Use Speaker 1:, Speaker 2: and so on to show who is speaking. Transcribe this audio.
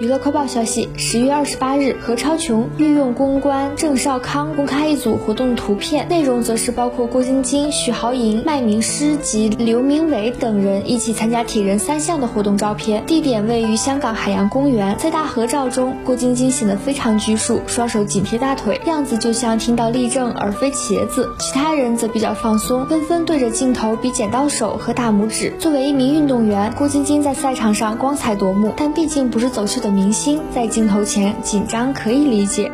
Speaker 1: 娱乐快报消息：十月二十八日，何超琼御用公关郑少康公开一组活动图片，内容则是包括郭晶晶、许豪莹、麦明诗及刘明伟等人一起参加铁人三项的活动照片，地点位于香港海洋公园。在大合照中，郭晶晶显得非常拘束，双手紧贴大腿，样子就像听到立正而非茄子。其他人则比较放松，纷纷对着镜头比剪刀手和大拇指。作为一名运动员，郭晶晶在赛场上光彩夺目，但毕竟不是走秀的明星在镜头前紧张可以理解。